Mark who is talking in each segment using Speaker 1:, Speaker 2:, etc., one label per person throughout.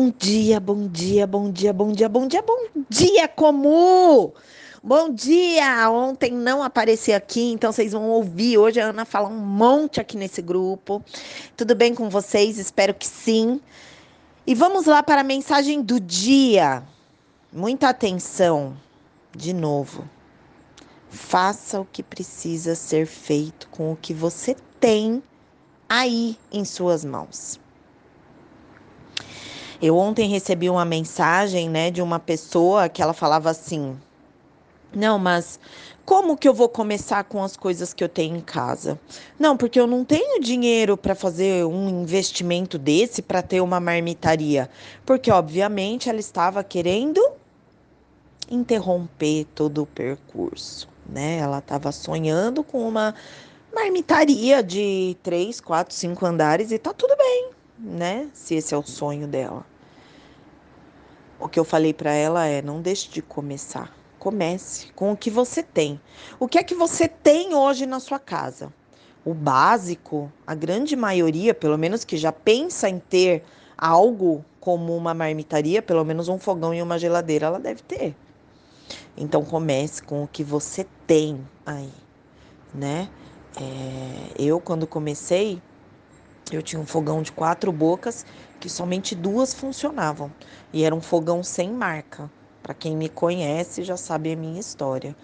Speaker 1: Bom dia, bom dia, bom dia, bom dia, bom dia, bom dia, Comu! Bom dia! Ontem não apareci aqui, então vocês vão ouvir. Hoje a Ana fala um monte aqui nesse grupo. Tudo bem com vocês? Espero que sim. E vamos lá para a mensagem do dia. Muita atenção, de novo. Faça o que precisa ser feito com o que você tem aí em suas mãos. Eu ontem recebi uma mensagem, né, de uma pessoa que ela falava assim: "Não, mas como que eu vou começar com as coisas que eu tenho em casa? Não, porque eu não tenho dinheiro para fazer um investimento desse para ter uma marmitaria, porque obviamente ela estava querendo interromper todo o percurso, né? Ela estava sonhando com uma marmitaria de três, quatro, cinco andares e tá tudo bem, né? Se esse é o sonho dela. O que eu falei para ela é: não deixe de começar. Comece com o que você tem. O que é que você tem hoje na sua casa? O básico, a grande maioria, pelo menos que já pensa em ter algo como uma marmitaria, pelo menos um fogão e uma geladeira, ela deve ter. Então comece com o que você tem aí, né? É, eu quando comecei, eu tinha um fogão de quatro bocas que somente duas funcionavam. E era um fogão sem marca. Para quem me conhece já sabe a minha história.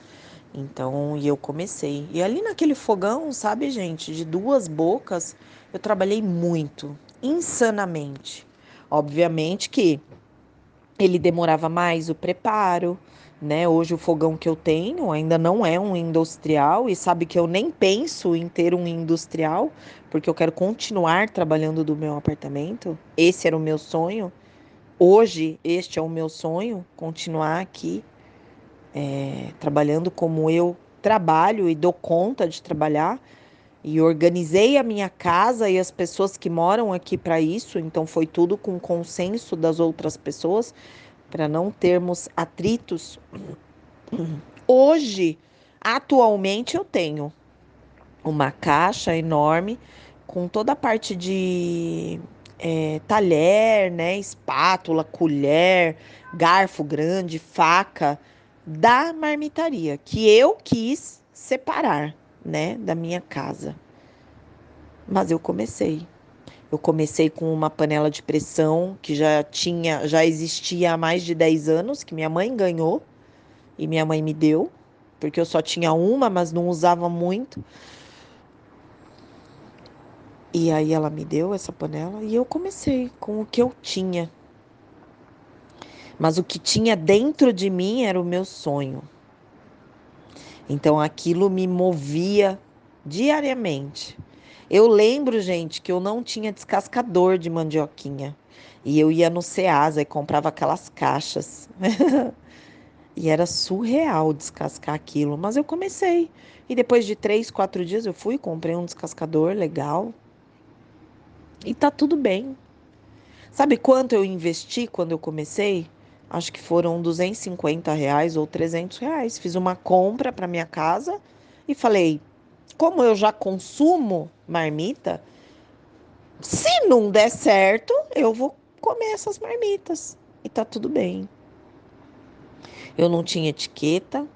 Speaker 1: Então, e eu comecei. E ali naquele fogão, sabe, gente, de duas bocas, eu trabalhei muito, insanamente. Obviamente que ele demorava mais o preparo, né? Hoje o fogão que eu tenho ainda não é um industrial e sabe que eu nem penso em ter um industrial, porque eu quero continuar trabalhando do meu apartamento. Esse era o meu sonho. Hoje este é o meu sonho, continuar aqui é, trabalhando como eu trabalho e dou conta de trabalhar. E organizei a minha casa e as pessoas que moram aqui para isso, então foi tudo com consenso das outras pessoas para não termos atritos. Hoje, atualmente, eu tenho uma caixa enorme com toda a parte de é, talher, né, espátula, colher, garfo grande, faca da marmitaria que eu quis separar, né, da minha casa. Mas eu comecei. Eu comecei com uma panela de pressão que já tinha, já existia há mais de 10 anos, que minha mãe ganhou e minha mãe me deu, porque eu só tinha uma, mas não usava muito. E aí ela me deu essa panela e eu comecei com o que eu tinha. Mas o que tinha dentro de mim era o meu sonho. Então aquilo me movia diariamente. Eu lembro, gente, que eu não tinha descascador de mandioquinha. E eu ia no Ceasa e comprava aquelas caixas. e era surreal descascar aquilo. Mas eu comecei. E depois de três, quatro dias eu fui, comprei um descascador legal. E tá tudo bem. Sabe quanto eu investi quando eu comecei? Acho que foram 250 reais ou 300 reais. Fiz uma compra para minha casa e falei: como eu já consumo marmita, se não der certo, eu vou comer essas marmitas e tá tudo bem. Eu não tinha etiqueta,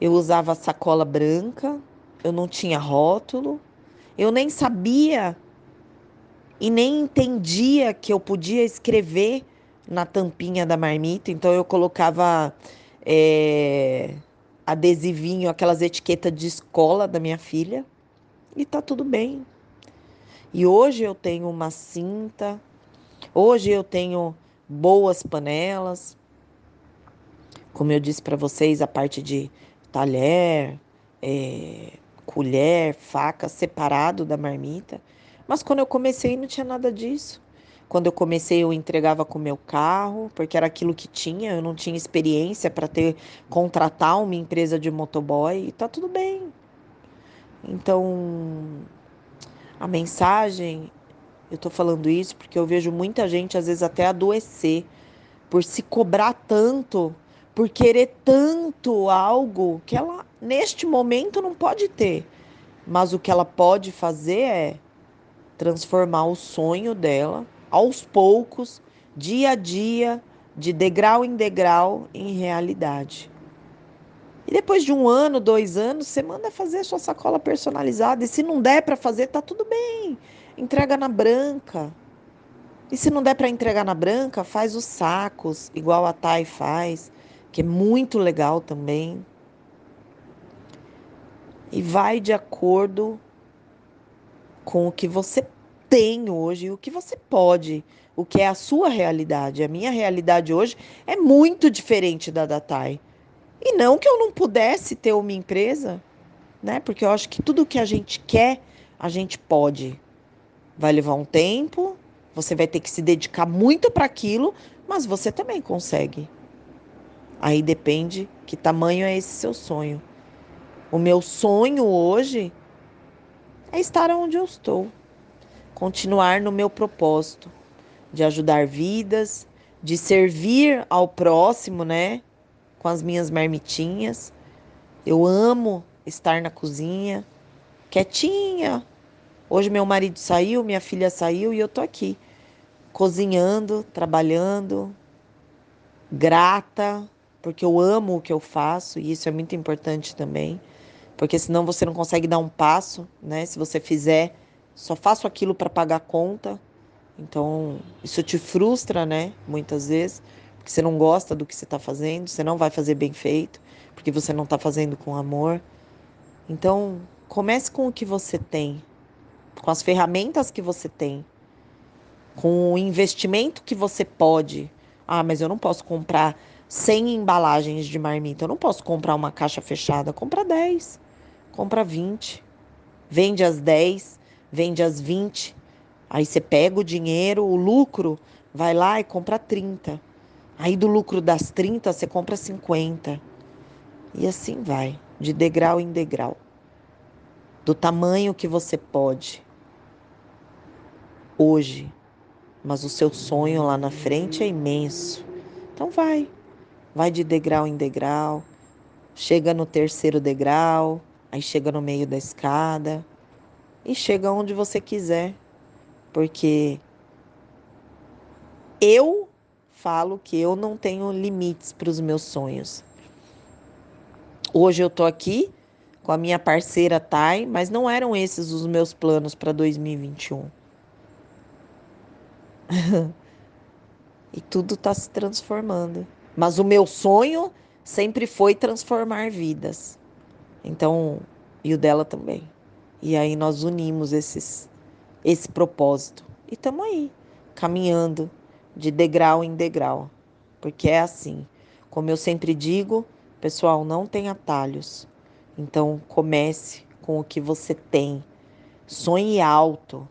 Speaker 1: eu usava sacola branca, eu não tinha rótulo, eu nem sabia e nem entendia que eu podia escrever na tampinha da marmita, então eu colocava é, adesivinho, aquelas etiquetas de escola da minha filha, e tá tudo bem. E hoje eu tenho uma cinta, hoje eu tenho boas panelas. Como eu disse para vocês, a parte de talher, é, colher, faca separado da marmita. Mas quando eu comecei não tinha nada disso. Quando eu comecei, eu entregava com o meu carro, porque era aquilo que tinha, eu não tinha experiência para ter contratar uma empresa de motoboy, e tá tudo bem. Então, a mensagem, eu tô falando isso porque eu vejo muita gente às vezes até adoecer por se cobrar tanto, por querer tanto algo que ela neste momento não pode ter. Mas o que ela pode fazer é transformar o sonho dela aos poucos dia a dia, de degrau em degrau, em realidade. E depois de um ano, dois anos, você manda fazer a sua sacola personalizada. E se não der para fazer, tá tudo bem. Entrega na branca. E se não der para entregar na branca, faz os sacos, igual a Thay faz, que é muito legal também. E vai de acordo com o que você tem hoje, o que você pode, o que é a sua realidade. A minha realidade hoje é muito diferente da da Thay. E não que eu não pudesse ter uma empresa, né? Porque eu acho que tudo que a gente quer, a gente pode. Vai levar um tempo, você vai ter que se dedicar muito para aquilo, mas você também consegue. Aí depende que tamanho é esse seu sonho. O meu sonho hoje é estar onde eu estou, continuar no meu propósito de ajudar vidas, de servir ao próximo, né? Com as minhas marmitinhas. Eu amo estar na cozinha, quietinha. Hoje meu marido saiu, minha filha saiu e eu tô aqui cozinhando, trabalhando, grata, porque eu amo o que eu faço e isso é muito importante também, porque senão você não consegue dar um passo, né? Se você fizer, só faço aquilo para pagar a conta, então isso te frustra, né? Muitas vezes, porque você não gosta do que você está fazendo, você não vai fazer bem feito, porque você não está fazendo com amor. Então comece com o que você tem, com as ferramentas que você tem com o investimento que você pode. Ah, mas eu não posso comprar 100 embalagens de marmita, eu não posso comprar uma caixa fechada. Compra 10, compra 20, vende as 10, vende as 20. Aí você pega o dinheiro, o lucro, vai lá e compra 30. Aí do lucro das 30 você compra 50. E assim vai, de degrau em degrau. Do tamanho que você pode. Hoje, mas o seu sonho lá na frente é imenso. Então vai, vai de degrau em degrau, chega no terceiro degrau, aí chega no meio da escada e chega onde você quiser, porque eu falo que eu não tenho limites para os meus sonhos. Hoje eu tô aqui com a minha parceira Thay, mas não eram esses os meus planos para 2021. e tudo está se transformando. Mas o meu sonho sempre foi transformar vidas. Então, e o dela também. E aí nós unimos esses, esse propósito. E estamos aí, caminhando de degrau em degrau. Porque é assim. Como eu sempre digo, pessoal, não tem atalhos. Então, comece com o que você tem. Sonhe alto.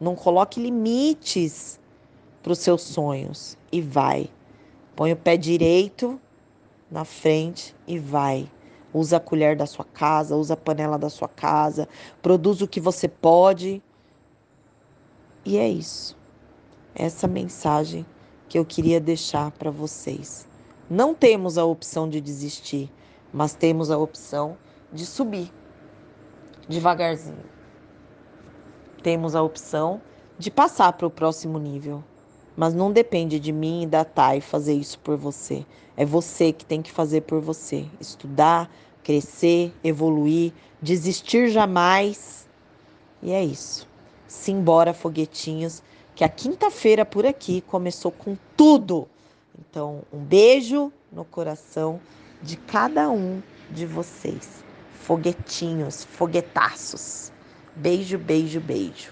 Speaker 1: Não coloque limites para os seus sonhos e vai. Põe o pé direito na frente e vai. Usa a colher da sua casa, usa a panela da sua casa, produz o que você pode. E é isso. Essa mensagem que eu queria deixar para vocês. Não temos a opção de desistir, mas temos a opção de subir devagarzinho temos a opção de passar para o próximo nível. Mas não depende de mim e da Thay fazer isso por você. É você que tem que fazer por você. Estudar, crescer, evoluir, desistir jamais. E é isso. Simbora, foguetinhos, que a quinta-feira por aqui começou com tudo. Então, um beijo no coração de cada um de vocês. Foguetinhos, foguetaços. Beijo, beijo, beijo.